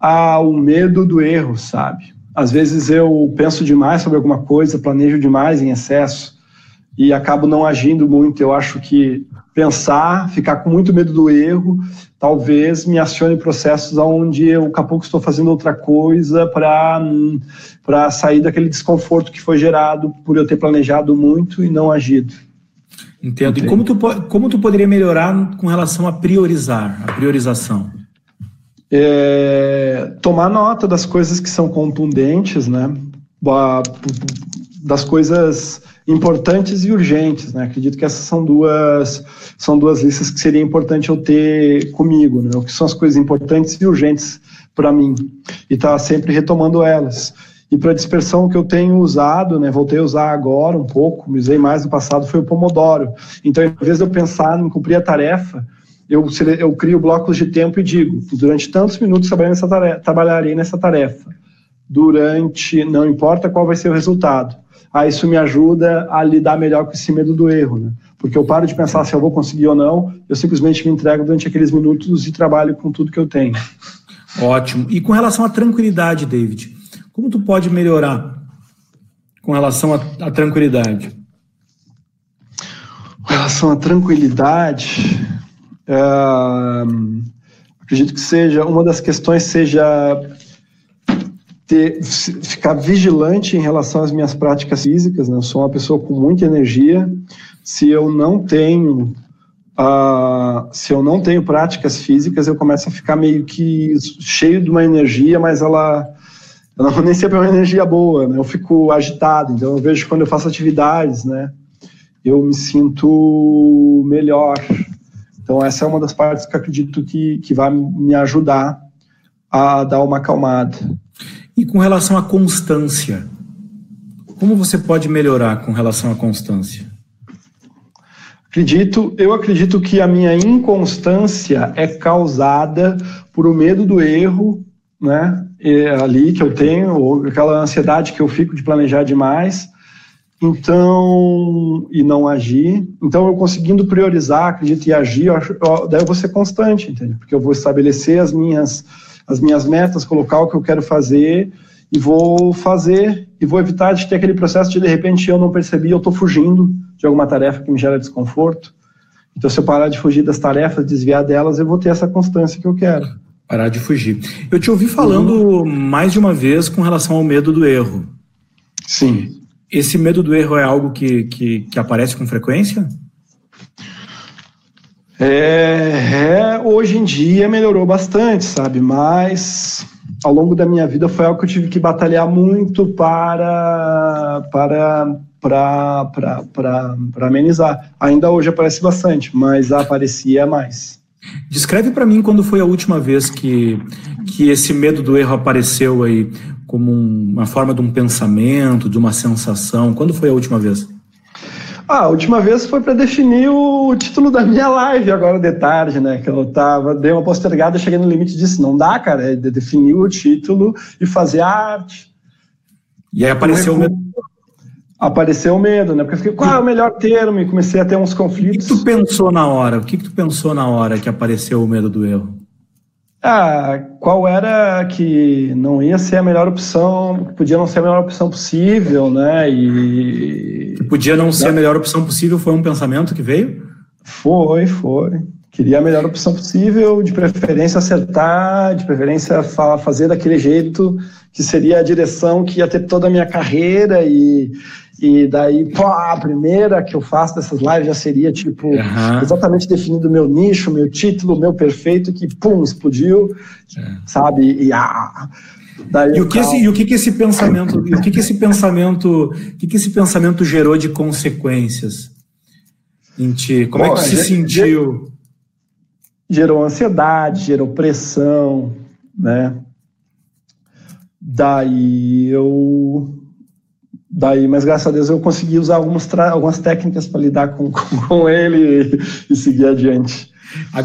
a, o medo do erro, sabe? Às vezes eu penso demais sobre alguma coisa, planejo demais em excesso e acabo não agindo muito. Eu acho que pensar, ficar com muito medo do erro, talvez me acione processos onde eu daqui a pouco estou fazendo outra coisa para sair daquele desconforto que foi gerado por eu ter planejado muito e não agido. Entendo. Entendo. E como tu, como tu poderia melhorar com relação a priorizar, a priorização? É, tomar nota das coisas que são contundentes, né? Das coisas importantes e urgentes, né? Acredito que essas são duas são duas listas que seria importante eu ter comigo, né? O que são as coisas importantes e urgentes para mim e tá sempre retomando elas. E para dispersão que eu tenho usado, né, voltei a usar agora um pouco, usei mais no passado, foi o Pomodoro. Então, em vez de eu pensar em cumprir a tarefa, eu, eu crio blocos de tempo e digo, durante tantos minutos trabalharei nessa tarefa, trabalharei nessa tarefa. Durante, não importa qual vai ser o resultado, aí isso me ajuda a lidar melhor com esse medo do erro, né? Porque eu paro de pensar se eu vou conseguir ou não, eu simplesmente me entrego durante aqueles minutos e trabalho com tudo que eu tenho. Ótimo. E com relação à tranquilidade, David, como tu pode melhorar com relação à, à tranquilidade? Com relação à tranquilidade, uh, acredito que seja uma das questões seja ter, ficar vigilante em relação às minhas práticas físicas. Né? Eu sou uma pessoa com muita energia. Se eu não tenho uh, se eu não tenho práticas físicas, eu começo a ficar meio que cheio de uma energia, mas ela, ela nem sempre é uma energia boa. Né? Eu fico agitado. Então eu vejo que quando eu faço atividades, né, eu me sinto melhor. Então essa é uma das partes que eu acredito que, que vai me ajudar a dar uma acalmada. E com relação à constância, como você pode melhorar com relação à constância? Acredito, eu acredito que a minha inconstância é causada por o medo do erro, né? ali que eu tenho, ou aquela ansiedade que eu fico de planejar demais, então e não agir. Então eu conseguindo priorizar, acredito e agir, eu, eu, daí eu vou ser constante, entende? Porque eu vou estabelecer as minhas as minhas metas, colocar o que eu quero fazer e vou fazer e vou evitar de ter aquele processo de de repente eu não percebi, eu estou fugindo de alguma tarefa que me gera desconforto. Então, se eu parar de fugir das tarefas, desviar delas, eu vou ter essa constância que eu quero. Parar de fugir. Eu te ouvi falando uhum. mais de uma vez com relação ao medo do erro. Sim. Esse medo do erro é algo que, que, que aparece com frequência? É, é, hoje em dia melhorou bastante, sabe? Mas ao longo da minha vida foi algo que eu tive que batalhar muito para para para amenizar. Ainda hoje aparece bastante, mas aparecia mais. Descreve para mim quando foi a última vez que, que esse medo do erro apareceu aí como uma forma de um pensamento, de uma sensação. Quando foi a última vez? Ah, a última vez foi para definir o título da minha live agora de tarde, né? Que eu tava, dei uma postergada, cheguei no limite e disse, não dá, cara, é de definir o título e fazer arte. E aí apareceu o medo. Apareceu o medo, né? Porque eu fiquei, qual é o melhor termo? E comecei a ter uns conflitos. O que tu pensou na hora? O que, que tu pensou na hora que apareceu o medo do erro? Ah, qual era que não ia ser a melhor opção, que podia não ser a melhor opção possível, né? E que podia não ser a melhor opção possível foi um pensamento que veio? Foi, foi. Queria a melhor opção possível, de preferência acertar, de preferência fazer daquele jeito que seria a direção que ia ter toda a minha carreira e e daí, pô, a primeira que eu faço dessas lives já seria, tipo, uhum. exatamente definido o meu nicho, meu título, meu perfeito, que, pum, explodiu, é. sabe? E, ah, daí e, o que esse, e o que, que esse pensamento, o que, que esse pensamento, o que, que esse pensamento gerou de consequências em ti? Como é que se sentiu? Gerou ansiedade, gerou pressão, né? Daí eu Daí, mas graças a Deus eu consegui usar algumas, algumas técnicas para lidar com, com, com ele e, e, seguir adiante.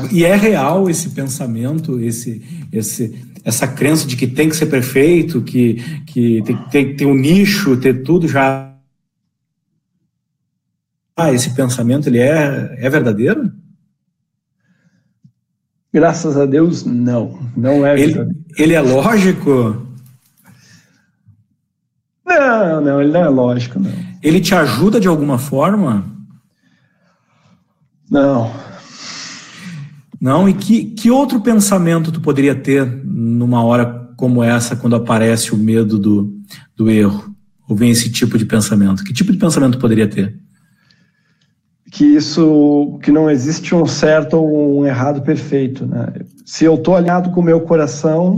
E é real esse pensamento, esse, esse, essa crença de que tem que ser perfeito, que, que tem que ter, ter um nicho, ter tudo já. Ah, esse pensamento ele é, é verdadeiro? Graças a Deus, não. Não é ele, ele é lógico? Não, não, ele não é lógico, não. Ele te ajuda de alguma forma? Não. Não? E que, que outro pensamento tu poderia ter numa hora como essa, quando aparece o medo do, do erro? Ou vem esse tipo de pensamento? Que tipo de pensamento poderia ter? Que isso, que não existe um certo ou um errado perfeito, né? Se eu estou alinhado com o meu coração,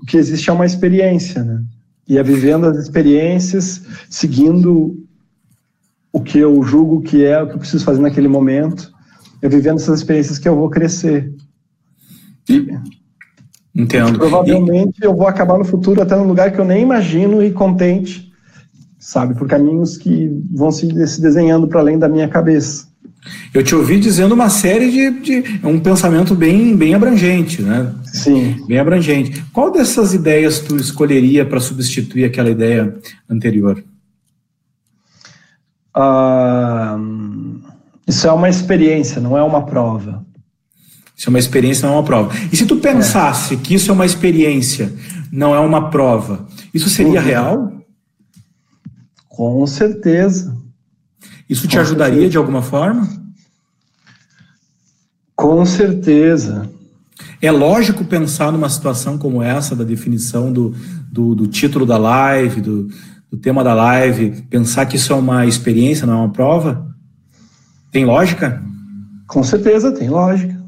o que existe é uma experiência, né? E é vivendo as experiências, seguindo o que eu julgo que é o que eu preciso fazer naquele momento, é vivendo essas experiências que eu vou crescer. E, Entendo. provavelmente e... eu vou acabar no futuro até num lugar que eu nem imagino e contente, sabe, por caminhos que vão se, se desenhando para além da minha cabeça. Eu te ouvi dizendo uma série de, de um pensamento bem, bem abrangente, né? Sim. Bem abrangente. Qual dessas ideias tu escolheria para substituir aquela ideia anterior? Ah, isso é uma experiência, não é uma prova. Isso é uma experiência, não é uma prova. E se tu pensasse é. que isso é uma experiência, não é uma prova, isso seria uhum. real? Com certeza. Isso te Com ajudaria certeza. de alguma forma? Com certeza. É lógico pensar numa situação como essa, da definição do, do, do título da live, do, do tema da live, pensar que isso é uma experiência, não é uma prova? Tem lógica? Com certeza, tem lógica.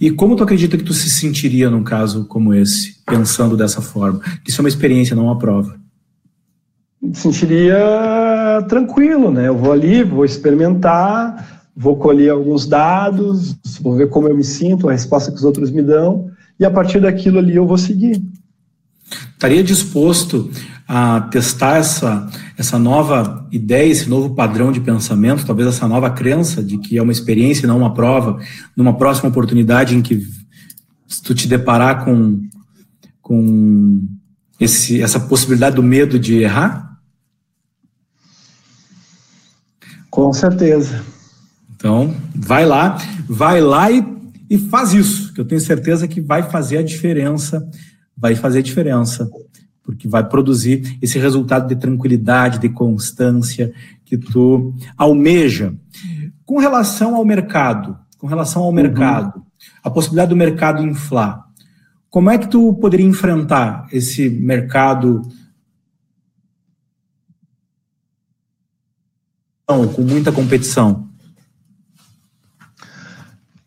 E como tu acredita que tu se sentiria num caso como esse, pensando dessa forma? Que isso é uma experiência, não uma prova. Me tranquilo, né? Eu vou ali, vou experimentar, vou colher alguns dados, vou ver como eu me sinto, a resposta que os outros me dão, e a partir daquilo ali eu vou seguir. Estaria disposto a testar essa, essa nova ideia, esse novo padrão de pensamento, talvez essa nova crença de que é uma experiência e não uma prova, numa próxima oportunidade em que se tu te deparar com, com esse, essa possibilidade do medo de errar? Com certeza. Então, vai lá, vai lá e, e faz isso, que eu tenho certeza que vai fazer a diferença, vai fazer a diferença porque vai produzir esse resultado de tranquilidade, de constância que tu almeja. Com relação ao mercado, com relação ao uhum. mercado, a possibilidade do mercado inflar, como é que tu poderia enfrentar esse mercado com muita competição?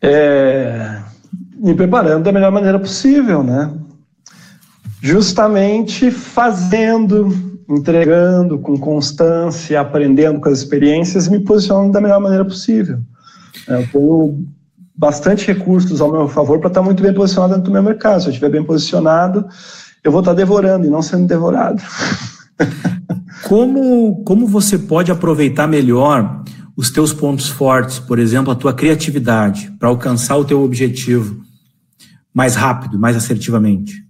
É, me preparando da melhor maneira possível, né? justamente fazendo, entregando com constância, aprendendo com as experiências, me posicionando da melhor maneira possível. É, eu tenho bastante recursos ao meu favor para estar muito bem posicionado dentro do meu mercado. Se eu estiver bem posicionado, eu vou estar devorando e não sendo devorado. Como, como você pode aproveitar melhor os teus pontos fortes, por exemplo, a tua criatividade, para alcançar o teu objetivo mais rápido, mais assertivamente?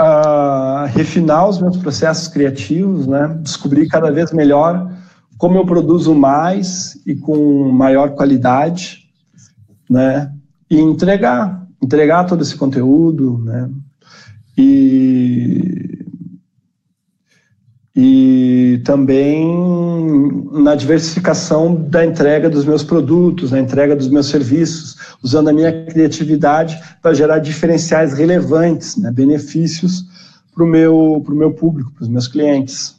a refinar os meus processos criativos, né? descobrir cada vez melhor como eu produzo mais e com maior qualidade, né? E entregar, entregar todo esse conteúdo, né? E e também na diversificação da entrega dos meus produtos, na entrega dos meus serviços, usando a minha criatividade para gerar diferenciais relevantes, né, benefícios para o meu, meu público, para os meus clientes.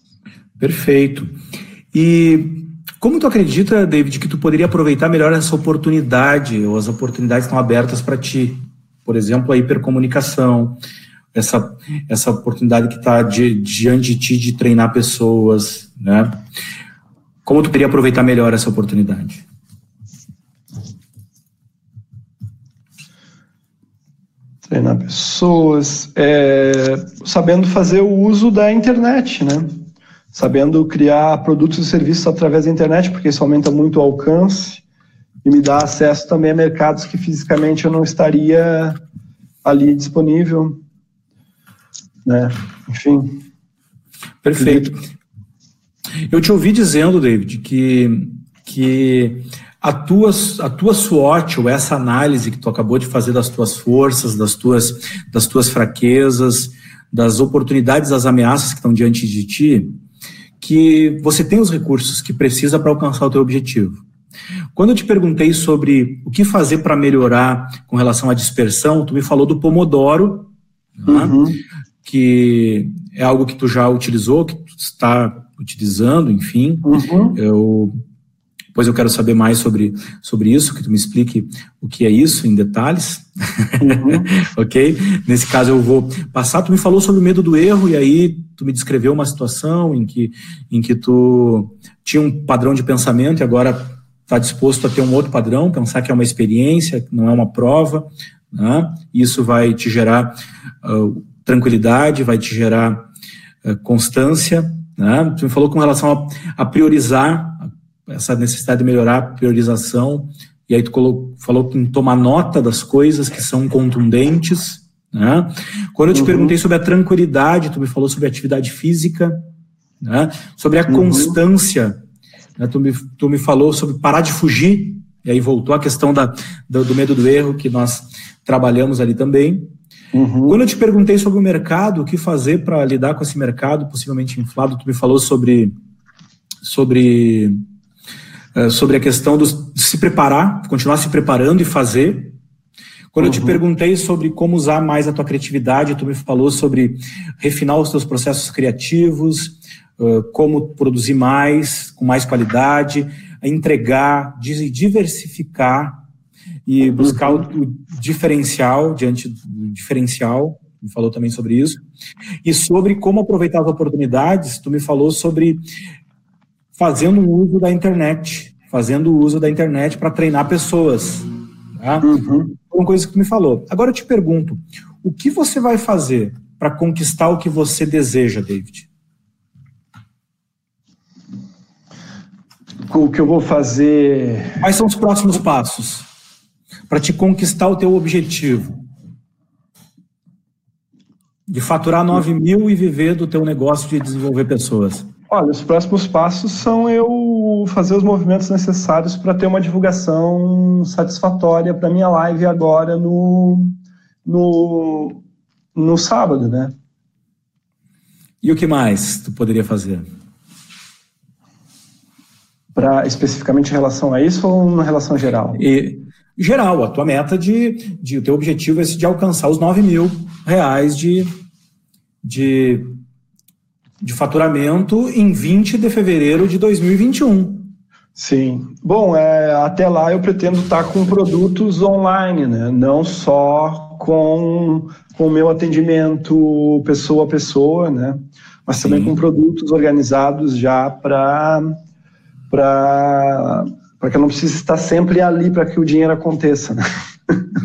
Perfeito. E como tu acredita, David, que tu poderia aproveitar melhor essa oportunidade, ou as oportunidades estão abertas para ti? Por exemplo, a hipercomunicação, essa, essa oportunidade que está diante de ti de treinar pessoas, né? Como tu queria aproveitar melhor essa oportunidade? Treinar pessoas, é, sabendo fazer o uso da internet, né? Sabendo criar produtos e serviços através da internet, porque isso aumenta muito o alcance e me dá acesso também a mercados que fisicamente eu não estaria ali disponível né? Enfim. Perfeito. Eu te ouvi dizendo, David, que, que a tua, a tua SWOT, ou essa análise que tu acabou de fazer das tuas forças, das tuas, das tuas fraquezas, das oportunidades, das ameaças que estão diante de ti, que você tem os recursos que precisa para alcançar o teu objetivo. Quando eu te perguntei sobre o que fazer para melhorar com relação à dispersão, tu me falou do Pomodoro, né? Que é algo que tu já utilizou, que tu está utilizando, enfim. Uhum. Eu depois eu quero saber mais sobre, sobre isso, que tu me explique o que é isso em detalhes. Uhum. ok? Nesse caso eu vou passar. Tu me falou sobre o medo do erro e aí tu me descreveu uma situação em que, em que tu tinha um padrão de pensamento e agora está disposto a ter um outro padrão, pensar que é uma experiência, que não é uma prova. Né? Isso vai te gerar uh, tranquilidade, vai te gerar uh, constância. Né? Tu me falou com relação a, a, priorizar, essa necessidade de melhorar a priorização, e aí tu colocou, falou em tomar nota das coisas que são contundentes. Né? Quando eu te uhum. perguntei sobre a tranquilidade, tu me falou sobre a atividade física, né? sobre a uhum. constância Né? Tu, me, tu me falou sobre parar de fugir, e aí voltou a questão da, do, do medo do erro, que nós trabalhamos ali também. Uhum. Quando eu te perguntei sobre o mercado, o que fazer para lidar com esse mercado possivelmente inflado, tu me falou sobre, sobre, uh, sobre a questão de se preparar, continuar se preparando e fazer. Quando uhum. eu te uhum. perguntei sobre como usar mais a tua criatividade, tu me falou sobre refinar os teus processos criativos, uh, como produzir mais, com mais qualidade, entregar, diversificar e buscar o, o diferencial diante do diferencial, me falou também sobre isso, e sobre como aproveitar as oportunidades, tu me falou sobre fazendo uso da internet, fazendo uso da internet para treinar pessoas. Tá? Uhum. Uma coisa que tu me falou. Agora eu te pergunto, o que você vai fazer para conquistar o que você deseja, David? O que eu vou fazer. Quais são os próximos passos? Para te conquistar o teu objetivo? De faturar 9 mil e viver do teu negócio de desenvolver pessoas. Olha, os próximos passos são eu fazer os movimentos necessários para ter uma divulgação satisfatória para minha live agora no, no, no sábado, né? E o que mais tu poderia fazer? Para especificamente em relação a isso ou em relação geral? E, geral, a tua meta de, de o teu objetivo é de alcançar os 9 mil reais de, de, de faturamento em 20 de fevereiro de 2021. Sim. Bom, é, até lá eu pretendo estar com produtos online, né? Não só com o meu atendimento pessoa a pessoa, né? Mas Sim. também com produtos organizados já para para para que eu não precise estar sempre ali para que o dinheiro aconteça. Né?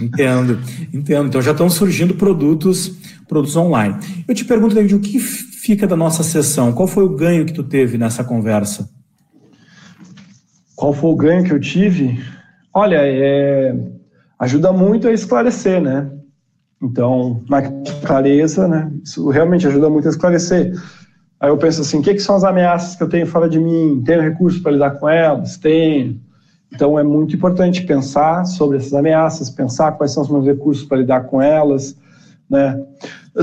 Entendo, entendo. Então já estão surgindo produtos, produtos online. Eu te pergunto, David, o que fica da nossa sessão? Qual foi o ganho que tu teve nessa conversa? Qual foi o ganho que eu tive? Olha, é... ajuda muito a esclarecer, né? Então, na clareza, né? Isso realmente ajuda muito a esclarecer. Aí eu penso assim, o que, que são as ameaças que eu tenho fora de mim? Tenho recursos para lidar com elas? Tenho. Então, é muito importante pensar sobre essas ameaças, pensar quais são os meus recursos para lidar com elas, né?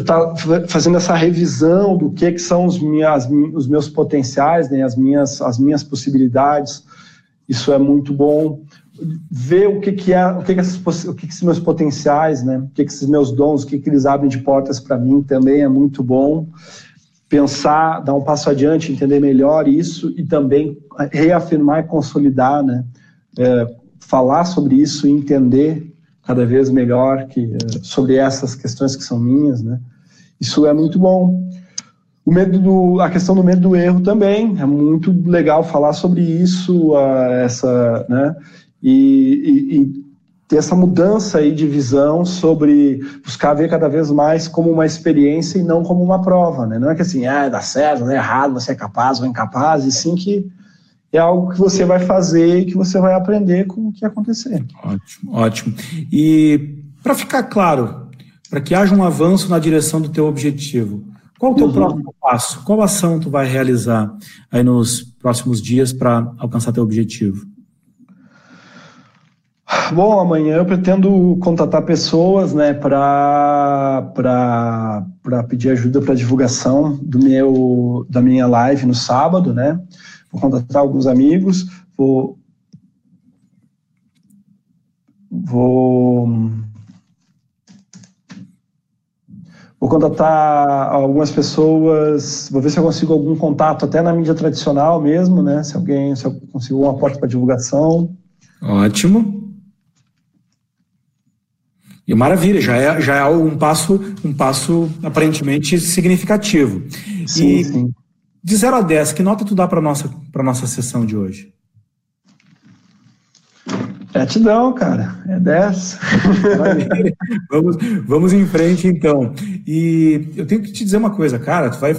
Tá fazendo essa revisão do que, que são os, minhas, os meus potenciais, né? as, minhas, as minhas possibilidades. Isso é muito bom. Ver o que, que é, o que, que, essas, o que, que esses meus potenciais, né? O que, que esses meus dons, o que, que eles abrem de portas para mim também é muito bom pensar, dar um passo adiante, entender melhor isso e também reafirmar e consolidar, né? É, falar sobre isso e entender cada vez melhor que, é, sobre essas questões que são minhas, né? Isso é muito bom. O medo do, a questão do medo do erro também é muito legal falar sobre isso, essa, né? E, e, e, ter essa mudança aí de visão sobre buscar ver cada vez mais como uma experiência e não como uma prova, né? Não é que assim, ah, dá certo, é errado, você é capaz ou incapaz, e sim que é algo que você vai fazer e que você vai aprender com o que acontecer. Ótimo, ótimo. E para ficar claro, para que haja um avanço na direção do teu objetivo, qual o teu uhum. próximo passo? Qual ação tu vai realizar aí nos próximos dias para alcançar teu objetivo? Bom, amanhã eu pretendo contatar pessoas, né, para pedir ajuda para divulgação do meu da minha live no sábado, né? Vou contratar alguns amigos, vou, vou, vou contratar algumas pessoas, vou ver se eu consigo algum contato até na mídia tradicional mesmo, né? Se alguém, se eu consigo uma porta para divulgação. Ótimo. E maravilha, já é, já é um passo, um passo aparentemente significativo. Sim, e, sim. De 0 a 10, que nota tu dá para nossa para nossa sessão de hoje? Gratidão, cara. É 10. vamos, vamos em frente, então. E eu tenho que te dizer uma coisa, cara. Tu vai,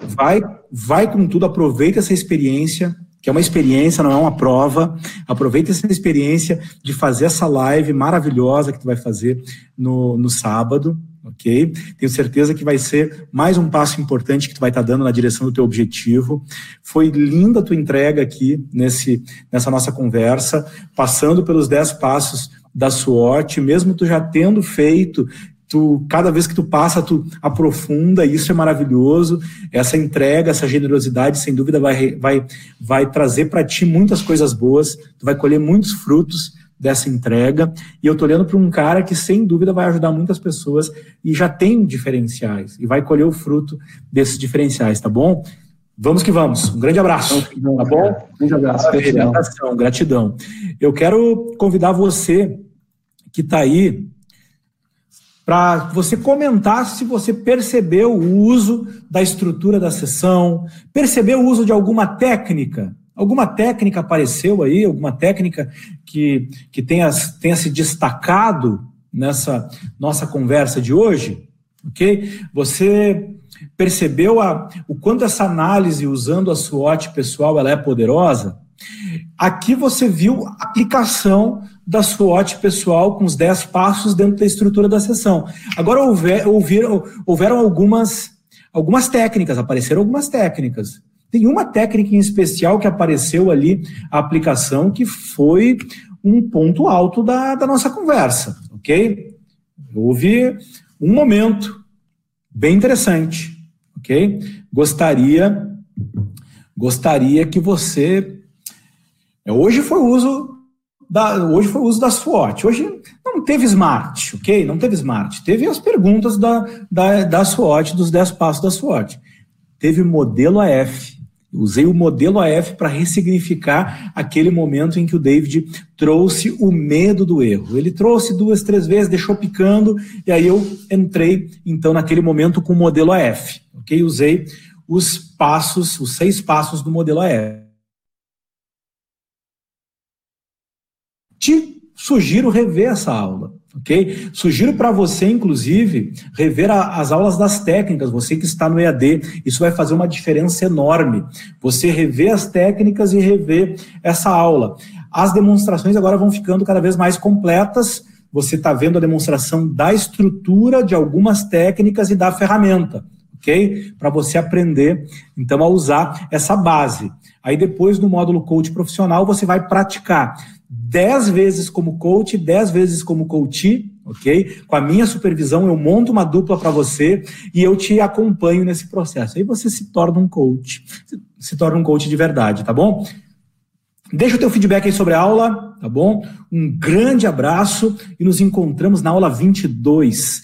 vai, vai com tudo, aproveita essa experiência, que é uma experiência, não é uma prova. Aproveita essa experiência de fazer essa live maravilhosa que tu vai fazer no, no sábado ok? Tenho certeza que vai ser mais um passo importante que tu vai estar tá dando na direção do teu objetivo. Foi linda a tua entrega aqui nesse, nessa nossa conversa, passando pelos 10 passos da SWOT, mesmo tu já tendo feito tu cada vez que tu passa, tu aprofunda, e isso é maravilhoso. Essa entrega, essa generosidade, sem dúvida, vai, vai, vai trazer para ti muitas coisas boas, tu vai colher muitos frutos dessa entrega. E eu tô olhando para um cara que, sem dúvida, vai ajudar muitas pessoas e já tem diferenciais, e vai colher o fruto desses diferenciais, tá bom? Vamos que vamos. Um grande abraço. Tá bom? Um grande abraço. Gratidão. Gratidão. Eu quero convidar você que está aí para você comentar se você percebeu o uso da estrutura da sessão, percebeu o uso de alguma técnica. Alguma técnica apareceu aí, alguma técnica que, que tenha, tenha se destacado nessa nossa conversa de hoje? Ok? Você percebeu a, o quanto essa análise usando a SWOT pessoal ela é poderosa? Aqui você viu a aplicação da SWOT pessoal com os 10 passos dentro da estrutura da sessão. Agora houver, houver, houveram algumas, algumas técnicas, apareceram algumas técnicas. Tem uma técnica em especial que apareceu ali, a aplicação, que foi um ponto alto da, da nossa conversa, ok? Houve um momento bem interessante, ok? Gostaria, gostaria que você. Hoje foi o uso da, hoje foi o uso da SWOT. Hoje não teve smart, ok? Não teve smart. Teve as perguntas da, da, da SWOT, dos 10 passos da SWOT. Teve modelo AF. Usei o modelo AF para ressignificar aquele momento em que o David trouxe o medo do erro. Ele trouxe duas, três vezes, deixou picando, e aí eu entrei, então, naquele momento com o modelo AF. Ok? Usei os passos, os seis passos do modelo AF. te sugiro rever essa aula, ok? Sugiro para você, inclusive, rever a, as aulas das técnicas, você que está no EAD, isso vai fazer uma diferença enorme. Você rever as técnicas e rever essa aula. As demonstrações agora vão ficando cada vez mais completas, você está vendo a demonstração da estrutura de algumas técnicas e da ferramenta, ok? Para você aprender, então, a usar essa base. Aí depois, no módulo coach profissional, você vai praticar 10 vezes como coach, 10 vezes como coach, ok? Com a minha supervisão, eu monto uma dupla para você e eu te acompanho nesse processo. Aí você se torna um coach, se torna um coach de verdade, tá bom? Deixa o teu feedback aí sobre a aula, tá bom? Um grande abraço e nos encontramos na aula 22.